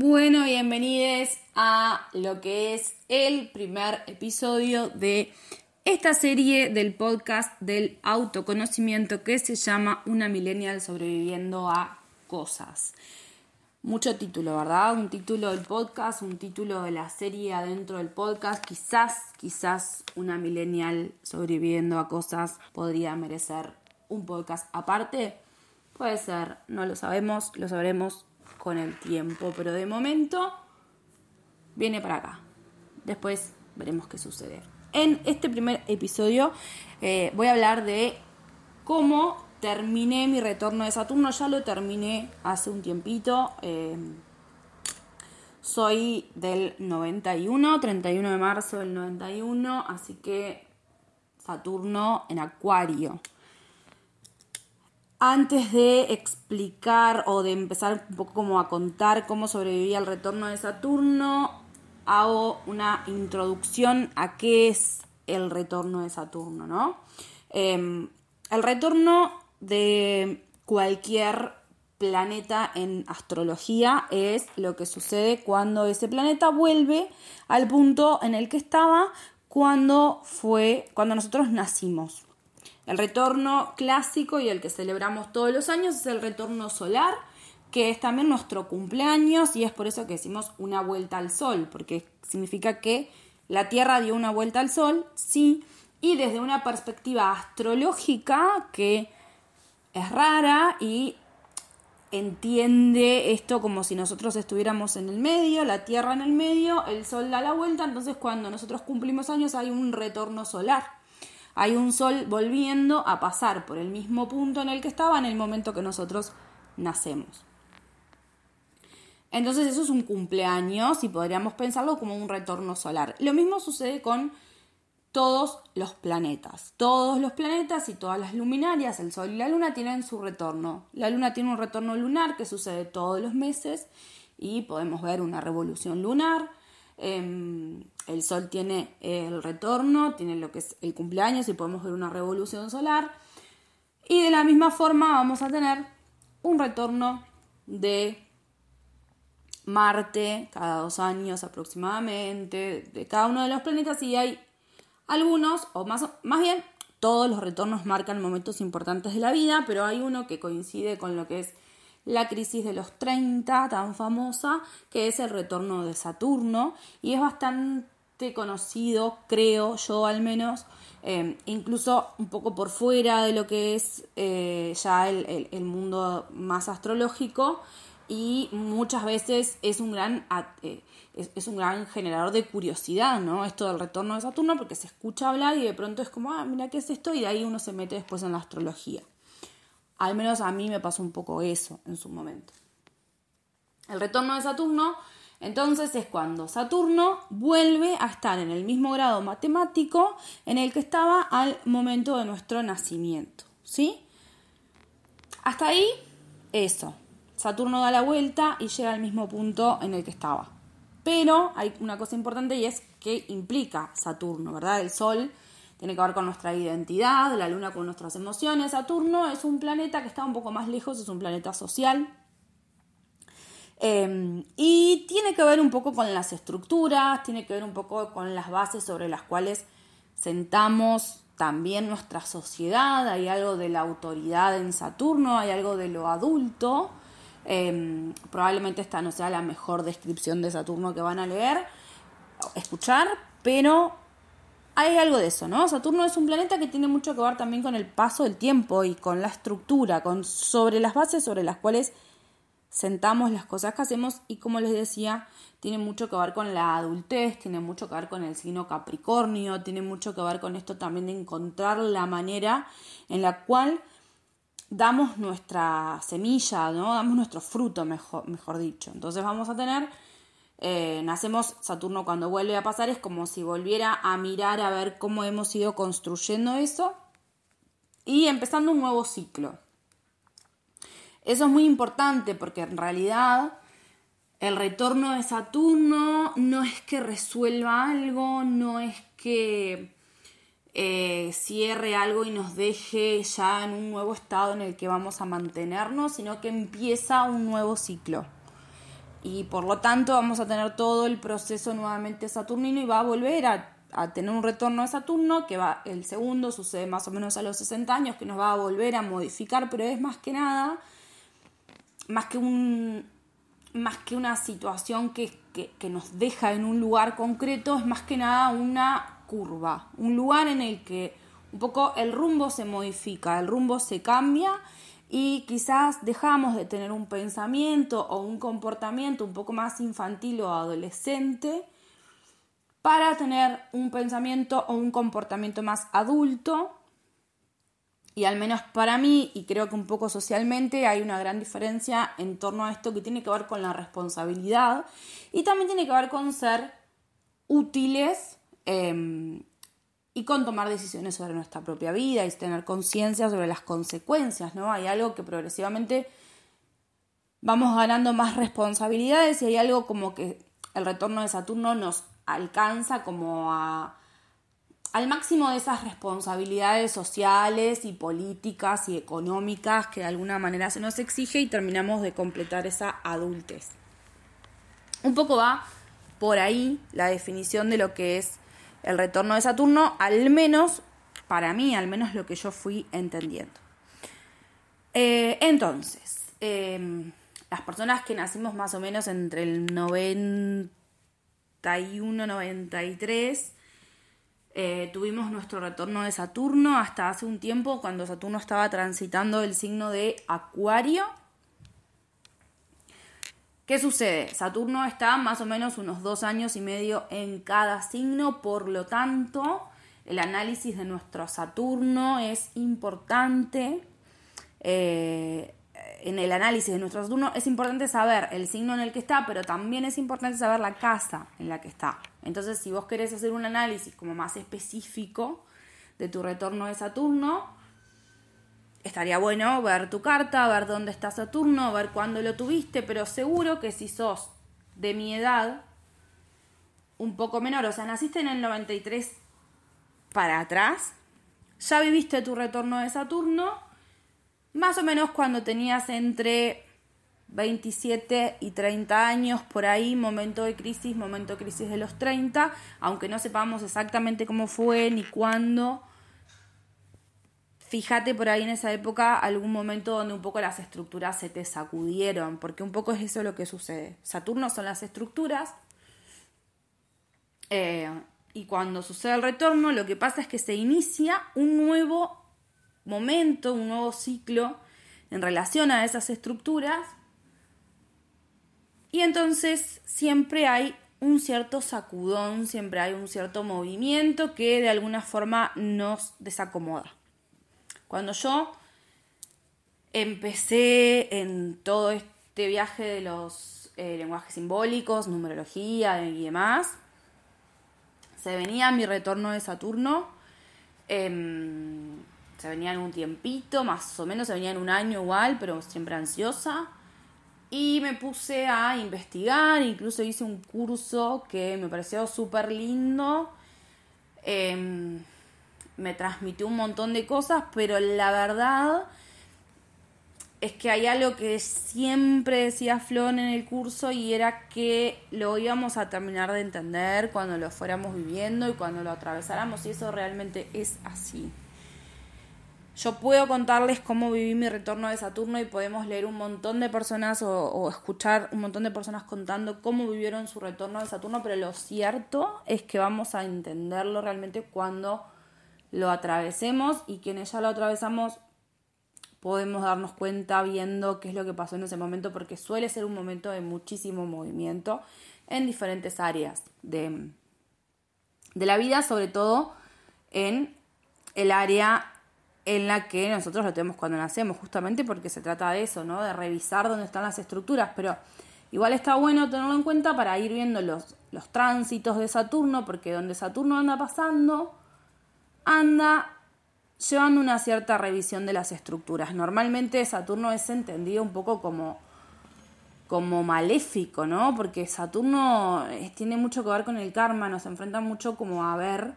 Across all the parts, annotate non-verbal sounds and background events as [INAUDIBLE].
Bueno, bienvenidos a lo que es el primer episodio de esta serie del podcast del autoconocimiento que se llama Una millennial sobreviviendo a cosas. Mucho título, ¿verdad? Un título del podcast, un título de la serie adentro del podcast. Quizás, quizás una millennial sobreviviendo a cosas podría merecer un podcast aparte. Puede ser, no lo sabemos, lo sabremos con el tiempo, pero de momento viene para acá. Después veremos qué sucede. En este primer episodio eh, voy a hablar de cómo terminé mi retorno de Saturno. Ya lo terminé hace un tiempito. Eh, soy del 91, 31 de marzo del 91, así que Saturno en Acuario. Antes de explicar o de empezar un poco como a contar cómo sobreviví al retorno de Saturno, hago una introducción a qué es el retorno de Saturno, ¿no? Em, el retorno de cualquier planeta en astrología es lo que sucede cuando ese planeta vuelve al punto en el que estaba cuando fue cuando nosotros nacimos. El retorno clásico y el que celebramos todos los años es el retorno solar, que es también nuestro cumpleaños y es por eso que decimos una vuelta al sol, porque significa que la Tierra dio una vuelta al sol, sí, y desde una perspectiva astrológica que es rara y entiende esto como si nosotros estuviéramos en el medio, la Tierra en el medio, el Sol da la vuelta, entonces cuando nosotros cumplimos años hay un retorno solar hay un sol volviendo a pasar por el mismo punto en el que estaba en el momento que nosotros nacemos. Entonces eso es un cumpleaños y podríamos pensarlo como un retorno solar. Lo mismo sucede con todos los planetas. Todos los planetas y todas las luminarias, el Sol y la Luna, tienen su retorno. La Luna tiene un retorno lunar que sucede todos los meses y podemos ver una revolución lunar. Em, el Sol tiene el retorno, tiene lo que es el cumpleaños y podemos ver una revolución solar. Y de la misma forma vamos a tener un retorno de Marte cada dos años aproximadamente, de cada uno de los planetas y hay algunos, o más, más bien todos los retornos marcan momentos importantes de la vida, pero hay uno que coincide con lo que es la crisis de los 30, tan famosa, que es el retorno de Saturno, y es bastante conocido, creo yo al menos, eh, incluso un poco por fuera de lo que es eh, ya el, mundo más astrológico, y muchas veces es un gran... Eh, es, un gran generador de curiosidad, ¿no? Esto del retorno de Saturno, porque se escucha hablar y de pronto es como, ah, mira qué es esto, y de ahí uno se mete después en la astrología. Al menos a mí me pasó un poco eso en su momento. El retorno de Saturno, entonces, es cuando Saturno vuelve a estar en el mismo grado matemático en el que estaba al momento de nuestro nacimiento. ¿Sí? Hasta ahí, eso. Saturno da la vuelta y llega al mismo punto en el que estaba. Pero hay una cosa importante y es que implica Saturno, ¿verdad? El Sol tiene que ver con nuestra identidad, la luna con nuestras emociones. Saturno es un planeta que está un poco más lejos, es un planeta social. Em, y tiene que ver un poco con las estructuras, tiene que ver un poco con las bases sobre las cuales sentamos también nuestra sociedad. Hay algo de la autoridad en Saturno, hay algo de lo adulto. Em, probablemente esta no sea la mejor descripción de Saturno que van a leer, escuchar, pero hay algo de eso, ¿no? Saturno es un planeta que tiene mucho que ver también con el paso del tiempo y con la estructura, con sobre las bases sobre las cuales sentamos las cosas que hacemos y como les decía, tiene mucho que ver con la adultez, tiene mucho que ver con el signo Capricornio, tiene mucho que ver con esto también de encontrar la manera en la cual damos nuestra semilla, ¿no? Damos nuestro fruto, mejor, mejor dicho. Entonces vamos a tener eh, nacemos, Saturno cuando vuelve a pasar es como si volviera a mirar a ver cómo hemos ido construyendo eso y empezando un nuevo ciclo. Eso es muy importante porque en realidad el retorno de Saturno no es que resuelva algo, no es que eh, cierre algo y nos deje ya en un nuevo estado en el que vamos a mantenernos, sino que empieza un nuevo ciclo. Y por lo tanto vamos a tener todo el proceso nuevamente saturnino y va a volver a, tener un retorno de Saturno, que va el segundo, sucede más o menos a los 60 años, que nos va a volver a modificar, pero es más que nada, más que un más que una situación que, que nos deja en un lugar concreto, es más que nada una curva, un lugar en el que un poco el rumbo se modifica, el rumbo se cambia y quizás dejamos de tener un pensamiento o un comportamiento un poco más infantil o adolescente para tener un pensamiento o un comportamiento más adulto. Y al menos para mí, y creo que un poco socialmente, hay una gran diferencia en torno a esto que tiene que ver con la responsabilidad y también tiene que ver con ser útiles em, y con tomar decisiones sobre nuestra propia vida y tener conciencia sobre las consecuencias, ¿no? Hay algo que progresivamente vamos ganando más responsabilidades y hay algo como que el retorno de Saturno nos alcanza como a, al máximo de esas responsabilidades sociales y políticas y económicas que de alguna manera se nos exige y terminamos de completar esa adultez. Un poco va por ahí la definición de lo que es el retorno de Saturno, al menos para mí, al menos lo que yo fui entendiendo. Eh, entonces, em, las personas que nacimos más o menos entre el 91, 93, eh, tuvimos nuestro retorno de Saturno hasta hace un tiempo cuando Saturno estaba transitando el signo de Acuario ¿Qué sucede? Saturno está más o menos unos dos años y medio en cada signo, por lo tanto, el análisis de nuestro Saturno es importante. Eh, en el análisis de nuestro Saturno es importante saber el signo en el que está, pero también es importante saber la casa en la que está. Entonces, si vos querés hacer un análisis como más específico de tu retorno de Saturno, estaría bueno ver tu carta, ver dónde está Saturno, ver cuándo lo tuviste, pero seguro que si sos de mi edad, un poco menor, o sea, naciste en el 93 para atrás, ya viviste tu retorno de Saturno, más o menos cuando tenías entre 27 y 30 años, por ahí, momento de crisis, momento de crisis de los 30, aunque no sepamos exactamente cómo fue ni cuándo fíjate por ahí en esa época algún momento donde un poco las estructuras se te sacudieron, porque un poco es eso lo que sucede. Saturno son las estructuras eh, y cuando sucede el retorno lo que pasa es que se inicia un nuevo momento, un nuevo ciclo en relación a esas estructuras y entonces siempre hay un cierto sacudón, siempre hay un cierto movimiento que de alguna forma nos desacomoda. Cuando yo empecé en todo este viaje de los eh, lenguajes simbólicos, numerología y demás, se venía mi retorno de Saturno. Em, se venía en un tiempito, más o menos, se venía en un año igual, pero siempre ansiosa. Y me puse a investigar, incluso hice un curso que me pareció súper lindo. Em, me transmitió un montón de cosas, pero la verdad es que hay algo que siempre decía Flon en el curso y era que lo íbamos a terminar de entender cuando lo fuéramos viviendo y cuando lo atravesáramos y eso realmente es así. Yo puedo contarles cómo viví mi retorno de Saturno y podemos leer un montón de personas o, escuchar un montón de personas contando cómo vivieron su retorno de Saturno, pero lo cierto es que vamos a entenderlo realmente cuando lo atravesemos y quienes ya lo atravesamos podemos darnos cuenta viendo qué es lo que pasó en ese momento porque suele ser un momento de muchísimo movimiento en diferentes áreas de, de la vida, sobre todo en el área en la que nosotros lo tenemos cuando nacemos, justamente porque se trata de eso, ¿no? De revisar dónde están las estructuras, pero igual está bueno tenerlo en cuenta para ir viendo los, los tránsitos de Saturno, porque donde Saturno anda pasando, anda llevando una cierta revisión de las estructuras. Normalmente Saturno es entendido un poco como, como maléfico, ¿no? Porque Saturno tiene mucho que ver con el karma, nos enfrenta mucho como a ver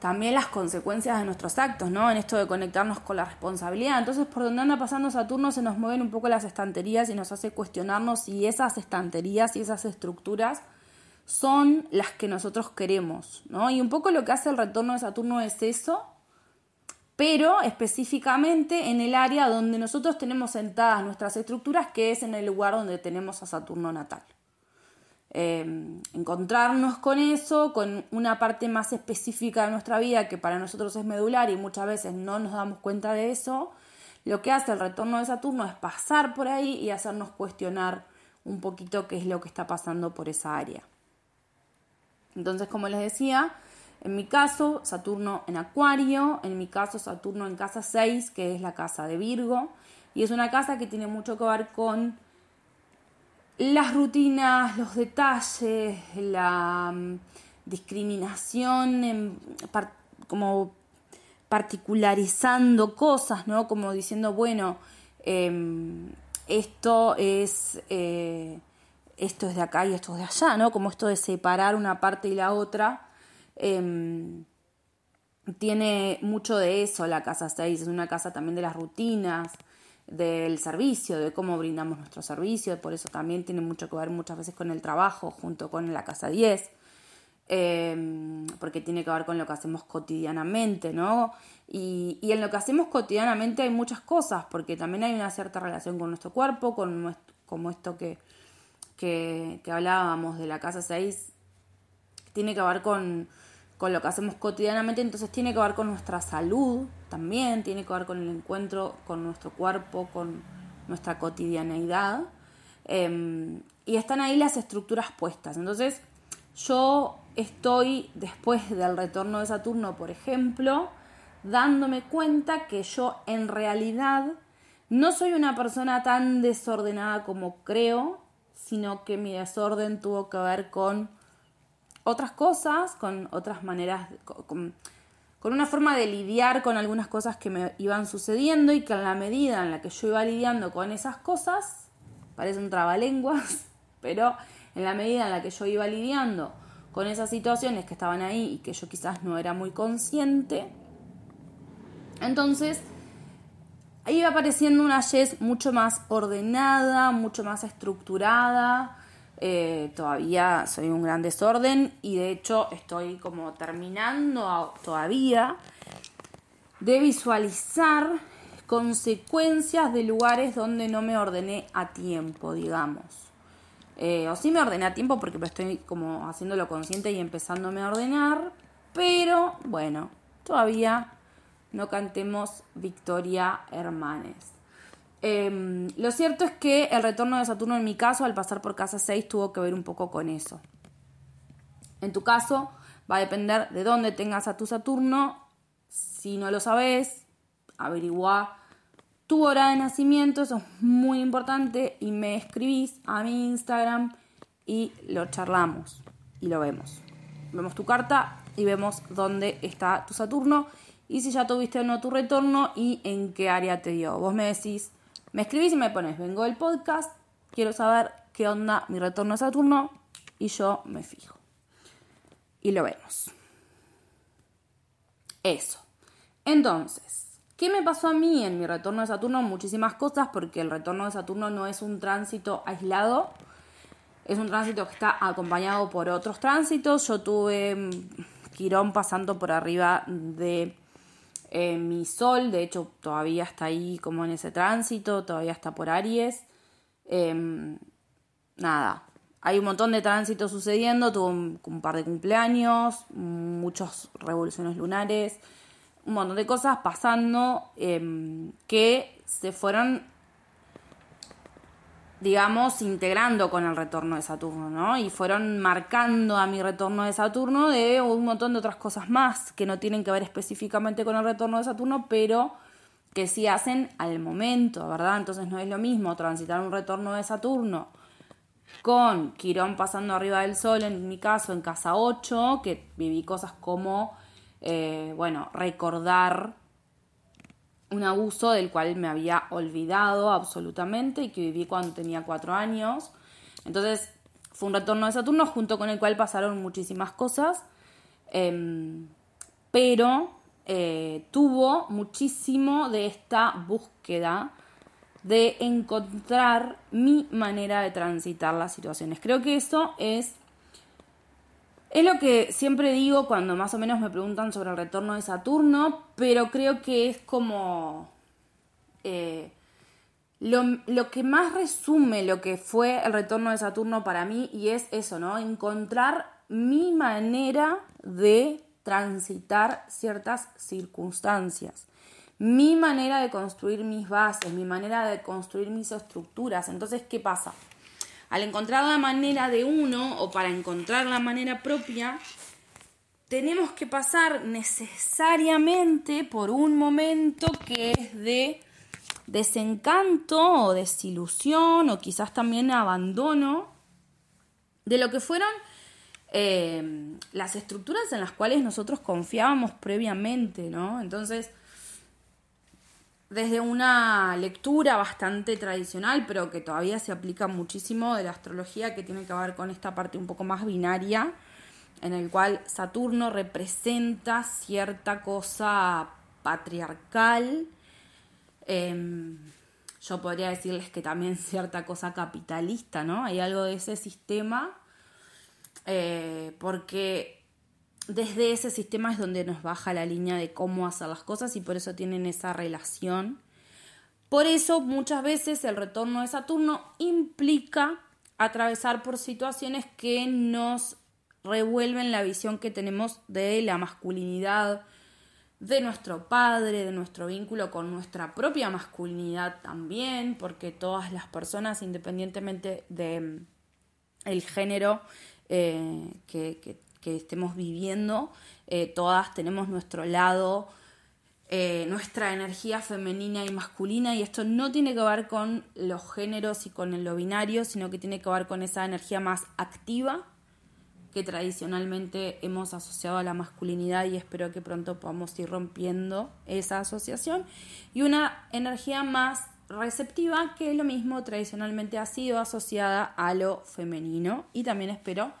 también las consecuencias de nuestros actos, ¿no? En esto de conectarnos con la responsabilidad. Entonces, por donde anda pasando Saturno, se nos mueven un poco las estanterías y nos hace cuestionarnos si esas estanterías y esas estructuras son las que nosotros queremos, ¿no? Y un poco lo que hace el retorno de Saturno es eso, pero específicamente en el área donde nosotros tenemos sentadas nuestras estructuras, que es en el lugar donde tenemos a Saturno natal. Em, encontrarnos con eso, con una parte más específica de nuestra vida que para nosotros es medular y muchas veces no nos damos cuenta de eso, lo que hace el retorno de Saturno es pasar por ahí y hacernos cuestionar un poquito qué es lo que está pasando por esa área. Entonces, como les decía, en mi caso, Saturno en Acuario, en mi caso, Saturno en casa 6, que es la casa de Virgo, y es una casa que tiene mucho que ver con las rutinas, los detalles, la mm, discriminación, como particularizando cosas, ¿no? Como diciendo, bueno, em, esto es... Eh, esto es de acá y esto es de allá, ¿no? Como esto de separar una parte y la otra. Em, tiene mucho de eso la casa 6, es una casa también de las rutinas, del servicio, de cómo brindamos nuestro servicio, por eso también tiene mucho que ver muchas veces con el trabajo junto con la casa 10, em, porque tiene que ver con lo que hacemos cotidianamente, ¿no? Y, y, en lo que hacemos cotidianamente hay muchas cosas, porque también hay una cierta relación con nuestro cuerpo, con nuestro, como esto que, que, hablábamos de la casa 6, tiene que ver con, con lo que hacemos cotidianamente, entonces tiene que ver con nuestra salud también, tiene que ver con el encuentro con nuestro cuerpo, con nuestra cotidianeidad. Em, y están ahí las estructuras puestas. Entonces, yo estoy, después del retorno de Saturno, por ejemplo, dándome cuenta que yo en realidad no soy una persona tan desordenada como creo, sino que mi desorden tuvo que ver con otras cosas, con otras maneras, con, una forma de lidiar con algunas cosas que me iban sucediendo y que en la medida en la que yo iba lidiando con esas cosas, parece un trabalenguas, [LAUGHS] pero en la medida en la que yo iba lidiando con esas situaciones que estaban ahí y que yo quizás no era muy consciente, entonces ahí iba apareciendo una Jess mucho más ordenada, mucho más estructurada, eh, todavía soy un gran desorden y de hecho estoy como terminando todavía de visualizar consecuencias de lugares donde no me ordené a tiempo, digamos. Eh, o sí me ordené a tiempo porque estoy como haciéndolo consciente y empezándome a ordenar, pero bueno, todavía no cantemos Victoria Hermanes. Em, lo cierto es que el retorno de Saturno en mi caso, al pasar por casa 6, tuvo que ver un poco con eso. En tu caso, va a depender de dónde tengas a tu Saturno. Si no lo sabes, averigua tu hora de nacimiento, eso es muy importante, y me escribís a mi Instagram y lo charlamos y lo vemos. Vemos tu carta y vemos dónde está tu Saturno y si ya tuviste o no tu retorno y en qué área te dio. Vos me decís, me escribís y me pones, vengo del podcast, quiero saber qué onda mi retorno a Saturno y yo me fijo. Y lo vemos. Eso. Entonces, ¿qué me pasó a mí en mi retorno de Saturno? Muchísimas cosas, porque el retorno de Saturno no es un tránsito aislado, es un tránsito que está acompañado por otros tránsitos. Yo tuve mm, Quirón pasando por arriba de eh, mi sol, de hecho, todavía está ahí como en ese tránsito, todavía está por Aries. Em, nada, hay un montón de tránsitos sucediendo, tuvo un, par de cumpleaños, muchas revoluciones lunares, un montón de cosas pasando em, que se fueron digamos, integrando con el retorno de Saturno, ¿no? Y fueron marcando a mi retorno de Saturno de un montón de otras cosas más que no tienen que ver específicamente con el retorno de Saturno, pero que sí hacen al momento, ¿verdad? Entonces no es lo mismo transitar un retorno de Saturno con Quirón pasando arriba del Sol, en mi caso, en casa 8, que viví cosas como, eh, bueno, recordar un abuso del cual me había olvidado absolutamente y que viví cuando tenía cuatro años. Entonces fue un retorno de Saturno junto con el cual pasaron muchísimas cosas. Em, pero eh, tuvo muchísimo de esta búsqueda de encontrar mi manera de transitar las situaciones. Creo que eso es, es lo que siempre digo cuando más o menos me preguntan sobre el retorno de Saturno, pero creo que es como eh, lo, lo, que más resume lo que fue el retorno de Saturno para mí y es eso, ¿no? Encontrar mi manera de transitar ciertas circunstancias, mi manera de construir mis bases, mi manera de construir mis estructuras. Entonces, ¿qué pasa? Al encontrar la manera de uno o para encontrar la manera propia, tenemos que pasar necesariamente por un momento que es de desencanto o desilusión o quizás también abandono de lo que fueron eh, las estructuras en las cuales nosotros confiábamos previamente, ¿no? Entonces, desde una lectura bastante tradicional, pero que todavía se aplica muchísimo de la astrología, que tiene que ver con esta parte un poco más binaria, en el cual Saturno representa cierta cosa patriarcal. Em, yo podría decirles que también cierta cosa capitalista, ¿no? Hay algo de ese sistema eh, porque desde ese sistema es donde nos baja la línea de cómo hacer las cosas y por eso tienen esa relación. Por eso muchas veces el retorno de Saturno implica atravesar por situaciones que nos revuelven la visión que tenemos de la masculinidad, de nuestro padre, de nuestro vínculo con nuestra propia masculinidad también, porque todas las personas, independientemente de mm, género eh, que, estemos viviendo. Eh, todas tenemos nuestro lado, eh, nuestra energía femenina y masculina y esto no tiene que ver con los géneros y con lo binario, sino que tiene que ver con esa energía más activa que tradicionalmente hemos asociado a la masculinidad y espero que pronto podamos ir rompiendo esa asociación y una energía más receptiva, que lo mismo tradicionalmente ha sido asociada a lo femenino y también espero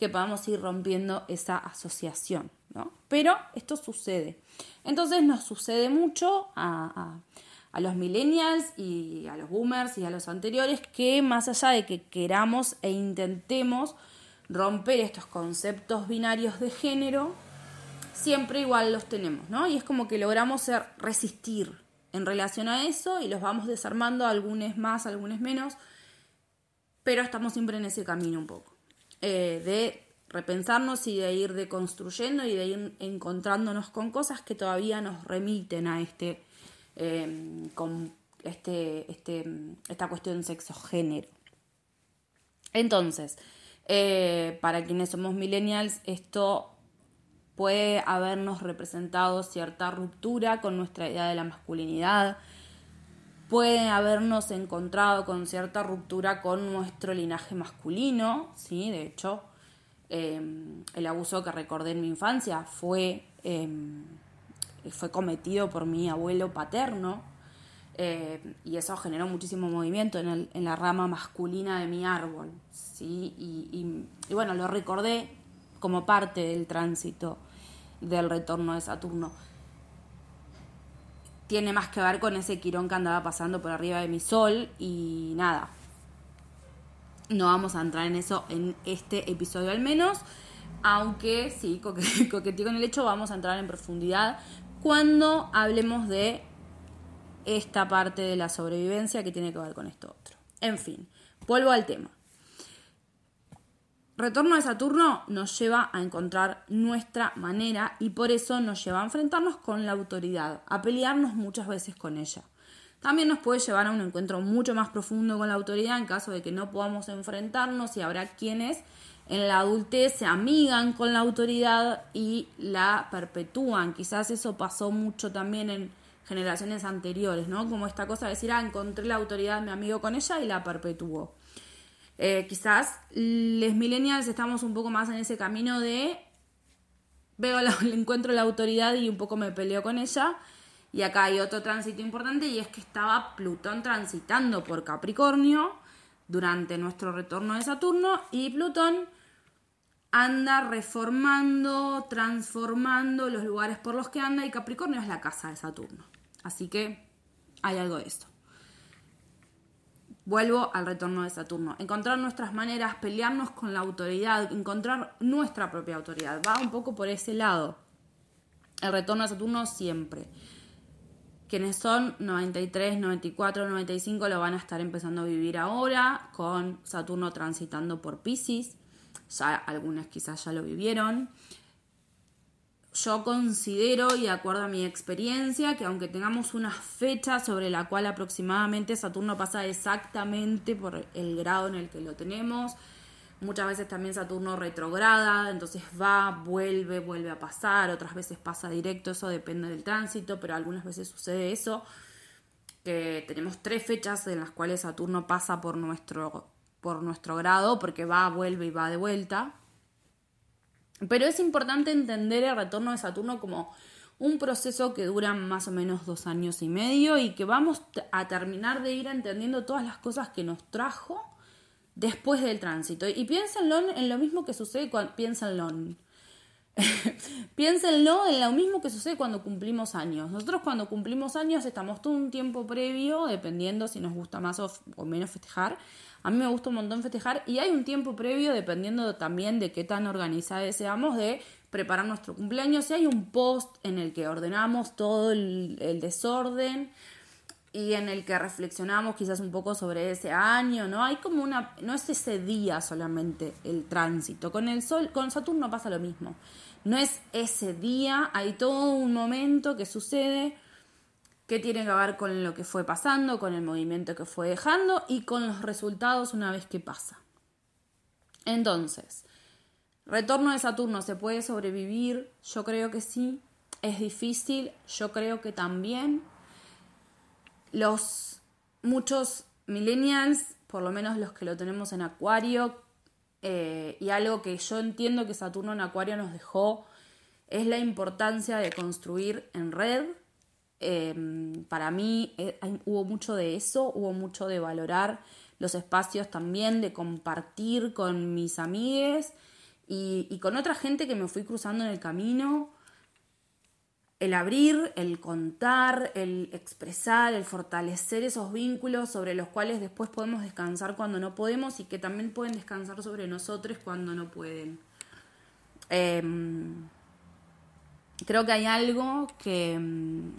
que podamos ir rompiendo esa asociación, ¿no? Pero esto sucede. Entonces nos sucede mucho a, a los millennials y a los boomers y a los anteriores que más allá de que queramos e intentemos romper estos conceptos binarios de género, siempre igual los tenemos, ¿no? Y es como que logramos ser, resistir, en relación a eso y los vamos desarmando, algunos más, algunos menos, pero estamos siempre en ese camino un poco, eh, de repensarnos y de ir deconstruyendo y de ir encontrándonos con cosas que todavía nos remiten a este, em, con este, este, esta cuestión sexo-género. Entonces, eh, para quienes somos millennials, esto puede habernos representado cierta ruptura con nuestra idea de la masculinidad, puede habernos encontrado con cierta ruptura con nuestro linaje masculino, ¿sí? De hecho, em, el abuso que recordé en mi infancia fue, em, fue cometido por mi abuelo paterno, eh, y eso generó muchísimo movimiento en, la rama masculina de mi árbol, ¿sí? y, bueno, lo recordé como parte del tránsito del retorno de Saturno. Tiene más que ver con ese quirón que andaba pasando por arriba de mi sol y nada. No vamos a entrar en eso en este episodio al menos, aunque sí, [LAUGHS] coqueteo con el hecho, vamos a entrar en profundidad cuando hablemos de esta parte de la sobrevivencia que tiene que ver con esto otro. En fin, vuelvo al tema. Retorno de Saturno nos lleva a encontrar nuestra manera y por eso nos lleva a enfrentarnos con la autoridad, a pelearnos muchas veces con ella. También nos puede llevar a un encuentro mucho más profundo con la autoridad en caso de que no podamos enfrentarnos y habrá quienes en la adultez se amigan con la autoridad y la perpetúan. Quizás eso pasó mucho también en generaciones anteriores, ¿no? Como esta cosa de decir, ah, encontré la autoridad, me amigo con ella y la perpetuó. Eh, quizás les millennials estamos un poco más en ese camino de veo la, [LAUGHS] encuentro la autoridad y un poco me peleo con ella. Y acá hay otro tránsito importante y es que estaba Plutón transitando por Capricornio durante nuestro retorno de Saturno y Plutón anda reformando, transformando los lugares por los que anda y Capricornio es la casa de Saturno. Así que hay algo de esto. Vuelvo al retorno de Saturno. Encontrar nuestras maneras, pelearnos con la autoridad, encontrar nuestra propia autoridad. Va un poco por ese lado. El retorno de Saturno siempre. Quienes son 93, 94, 95 lo van a estar empezando a vivir ahora con Saturno transitando por Pisces. Ya algunas quizás ya lo vivieron. Yo considero, y de acuerdo a mi experiencia, que aunque tengamos una fecha sobre la cual aproximadamente Saturno pasa exactamente por el grado en el que lo tenemos, Muchas veces también Saturno retrograda, entonces va, vuelve, vuelve a pasar, otras veces pasa directo, eso depende del tránsito, pero algunas veces sucede eso, que tenemos tres fechas en las cuales Saturno pasa por nuestro, por nuestro grado, porque va, vuelve y va de vuelta. Pero es importante entender el retorno de Saturno como un proceso que dura más o menos dos años y medio y que vamos a terminar de ir entendiendo todas las cosas que nos trajo después del tránsito. Y piénsenlo en lo mismo que sucede cuando. Piénsenlo. [LAUGHS] piénsenlo en lo mismo que sucede cuando cumplimos años. Nosotros cuando cumplimos años estamos todo un tiempo previo, dependiendo si nos gusta más o, menos festejar. A mí me gusta un montón festejar y hay un tiempo previo, dependiendo también de qué tan organizada seamos, de preparar nuestro cumpleaños. Y hay un post en el que ordenamos todo el desorden y en el que reflexionamos quizás un poco sobre ese año, ¿no? Hay como una, no es ese día solamente el tránsito, con el sol, con Saturno pasa lo mismo, no es ese día, hay todo un momento que sucede que tiene que ver con lo que fue pasando, con el movimiento que fue dejando y con los resultados una vez que pasa. Entonces, retorno de Saturno, ¿se puede sobrevivir? Yo creo que sí, es difícil, yo creo que también los muchos millennials, por lo menos los que lo tenemos en Acuario, eh, y algo que yo entiendo que Saturno en Acuario nos dejó, es la importancia de construir en red. Em, para mí eh, hubo mucho de eso, hubo mucho de valorar los espacios también, de compartir con mis amigues y, con otra gente que me fui cruzando en el camino el abrir, el contar, el expresar, el fortalecer esos vínculos sobre los cuales después podemos descansar cuando no podemos y que también pueden descansar sobre nosotros cuando no pueden. Em, creo que hay algo que, em,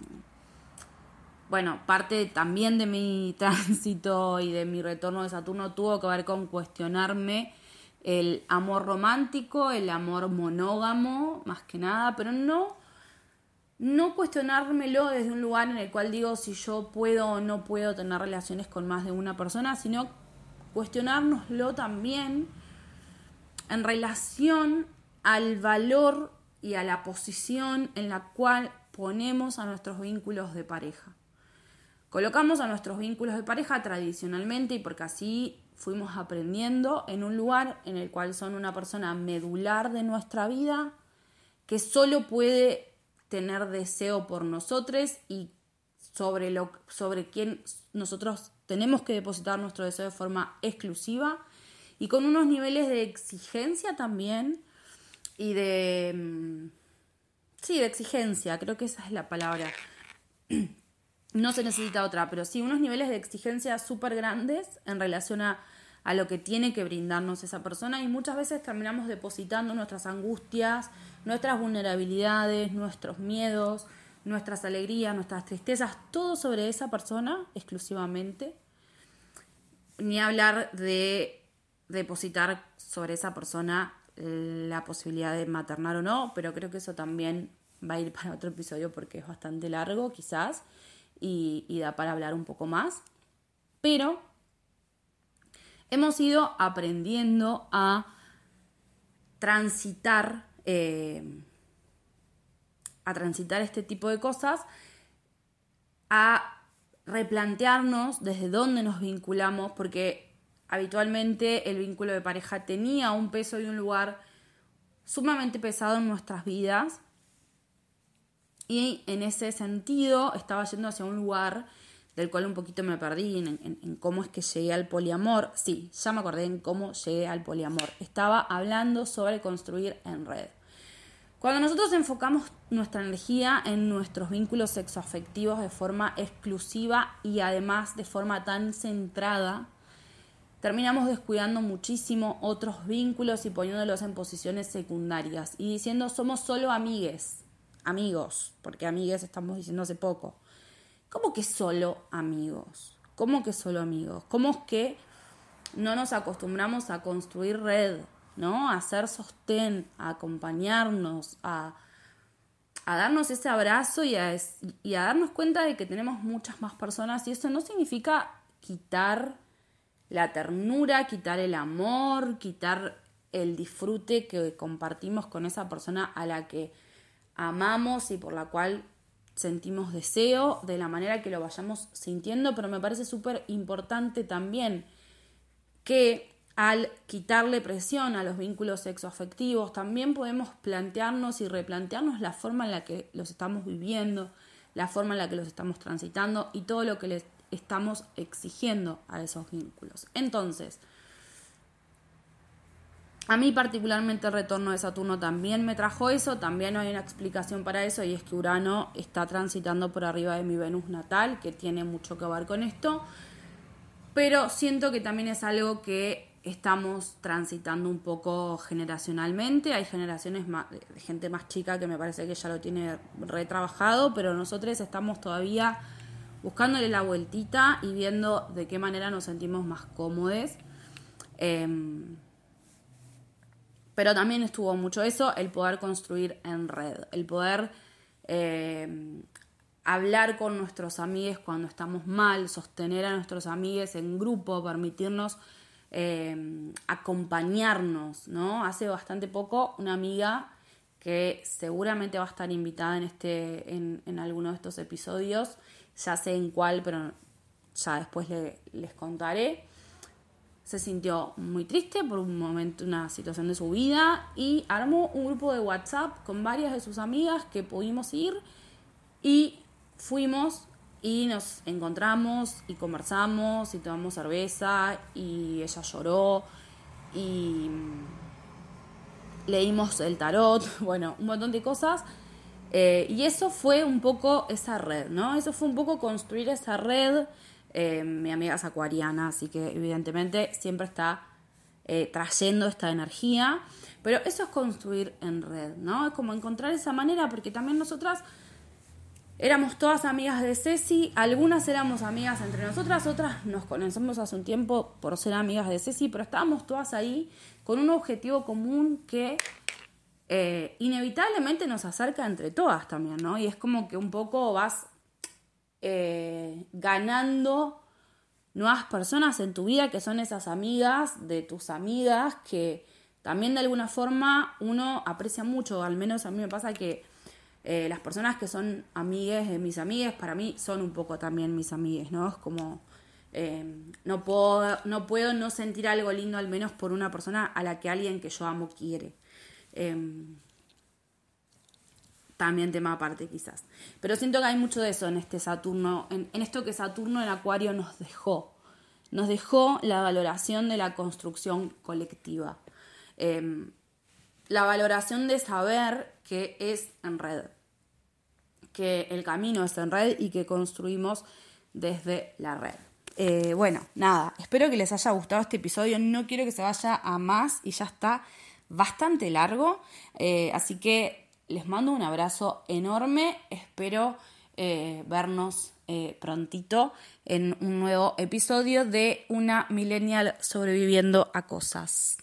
bueno, parte también de mi [LAUGHS] tránsito y de mi retorno de Saturno tuvo que ver con cuestionarme el amor romántico, el amor monógamo, más que nada, pero no no cuestionármelo desde un lugar en el cual digo si yo puedo o no puedo tener relaciones con más de una persona, sino cuestionárnoslo también en relación al valor y a la posición en la cual ponemos a nuestros vínculos de pareja. Colocamos a nuestros vínculos de pareja tradicionalmente y porque así fuimos aprendiendo en un lugar en el cual son una persona medular de nuestra vida que solo puede tener deseo por nosotros y sobre, lo, sobre quién nosotros tenemos que depositar nuestro deseo de forma exclusiva y con unos niveles de exigencia también y de... Mm, sí, de exigencia, creo que esa es la palabra. [CLEARS THROAT] No se necesita otra, pero sí unos niveles de exigencia súper grandes en relación a a lo que tiene que brindarnos esa persona y muchas veces terminamos depositando nuestras angustias, nuestras vulnerabilidades, nuestros miedos, nuestras alegrías, nuestras tristezas, todo sobre esa persona exclusivamente. Ni hablar de depositar sobre esa persona la posibilidad de maternar o no, pero creo que eso también va a ir para otro episodio porque es bastante largo quizás y, da para hablar un poco más. Pero hemos ido aprendiendo a transitar, eh, a transitar este tipo de cosas, a replantearnos desde dónde nos vinculamos, porque habitualmente el vínculo de pareja tenía un peso y un lugar sumamente pesado en nuestras vidas y en ese sentido estaba yendo hacia un lugar del cual un poquito me perdí en, cómo es que llegué al poliamor. Sí, ya me acordé en cómo llegué al poliamor. Estaba hablando sobre construir en red. Cuando nosotros enfocamos nuestra energía en nuestros vínculos sexoafectivos de forma exclusiva y además de forma tan centrada, terminamos descuidando muchísimo otros vínculos y poniéndolos en posiciones secundarias y diciendo somos solo amigues, amigos, porque amigues estamos diciendo hace poco. ¿Cómo que solo amigos? ¿Cómo que solo amigos? ¿Cómo es que no nos acostumbramos a construir red, ¿no? A hacer sostén, a acompañarnos, a, darnos ese abrazo y a, y a darnos cuenta de que tenemos muchas más personas y eso no significa quitar la ternura, quitar el amor, quitar el disfrute que compartimos con esa persona a la que amamos y por la cual sentimos deseo, de la manera que lo vayamos sintiendo, pero me parece súper importante también que al quitarle presión a los vínculos sexoafectivos, también podemos plantearnos y replantearnos la forma en la que los estamos viviendo, la forma en la que los estamos transitando y todo lo que les estamos exigiendo a esos vínculos. Entonces, a mí particularmente el retorno de Saturno también me trajo eso, también hay una explicación para eso y es que Urano está transitando por arriba de mi Venus natal, que tiene mucho que ver con esto, pero siento que también es algo que estamos transitando un poco generacionalmente, hay generaciones de gente más chica que me parece que ya lo tiene retrabajado, pero nosotros estamos todavía buscándole la vueltita y viendo de qué manera nos sentimos más cómodos. Em, pero también estuvo mucho eso, el poder construir en red, el poder eh, hablar con nuestros amigos cuando estamos mal, sostener a nuestros amigos en grupo, permitirnos eh, acompañarnos, ¿no? Hace bastante poco una amiga que seguramente va a estar invitada en este, en, en alguno de estos episodios, ya sé en cuál, pero ya después les contaré se sintió muy triste por un momento, una situación de su vida y armó un grupo de WhatsApp con varias de sus amigas que pudimos ir y fuimos y nos encontramos y conversamos y tomamos cerveza y ella lloró y leímos el tarot, [LAUGHS] bueno, un montón de cosas. Eh, y eso fue un poco esa red, ¿no? Eso fue un poco construir esa red eh, mi amiga es acuariana, así que evidentemente siempre está eh, trayendo esta energía. Pero eso es construir en red, ¿no? Es como encontrar esa manera, porque también nosotras éramos todas amigas de Ceci, algunas éramos amigas entre nosotras, otras nos conocemos hace un tiempo por ser amigas de Ceci, pero estábamos todas ahí con un objetivo común que eh, inevitablemente nos acerca entre todas también, ¿no? Y es como que un poco vas eh, ganando nuevas personas en tu vida que son esas amigas de tus amigas que también de alguna forma uno aprecia mucho, al menos a mí me pasa que eh, las personas que son amigues de mis amigas para mí son un poco también mis amigas, ¿no? Es como eh, no, puedo, no puedo no sentir algo lindo al menos por una persona a la que alguien que yo amo quiere también tema aparte quizás. Pero siento que hay mucho de eso en este Saturno, en, esto que Saturno en Acuario nos dejó. Nos dejó la valoración de la construcción colectiva. Em, la valoración de saber que es en red. Que el camino es en red y que construimos desde la red. Eh, bueno, nada, espero que les haya gustado este episodio. No quiero que se vaya a más y ya está bastante largo. Eh, así que les mando un abrazo enorme. Espero eh, vernos eh, prontito en un nuevo episodio de una millennial sobreviviendo a cosas.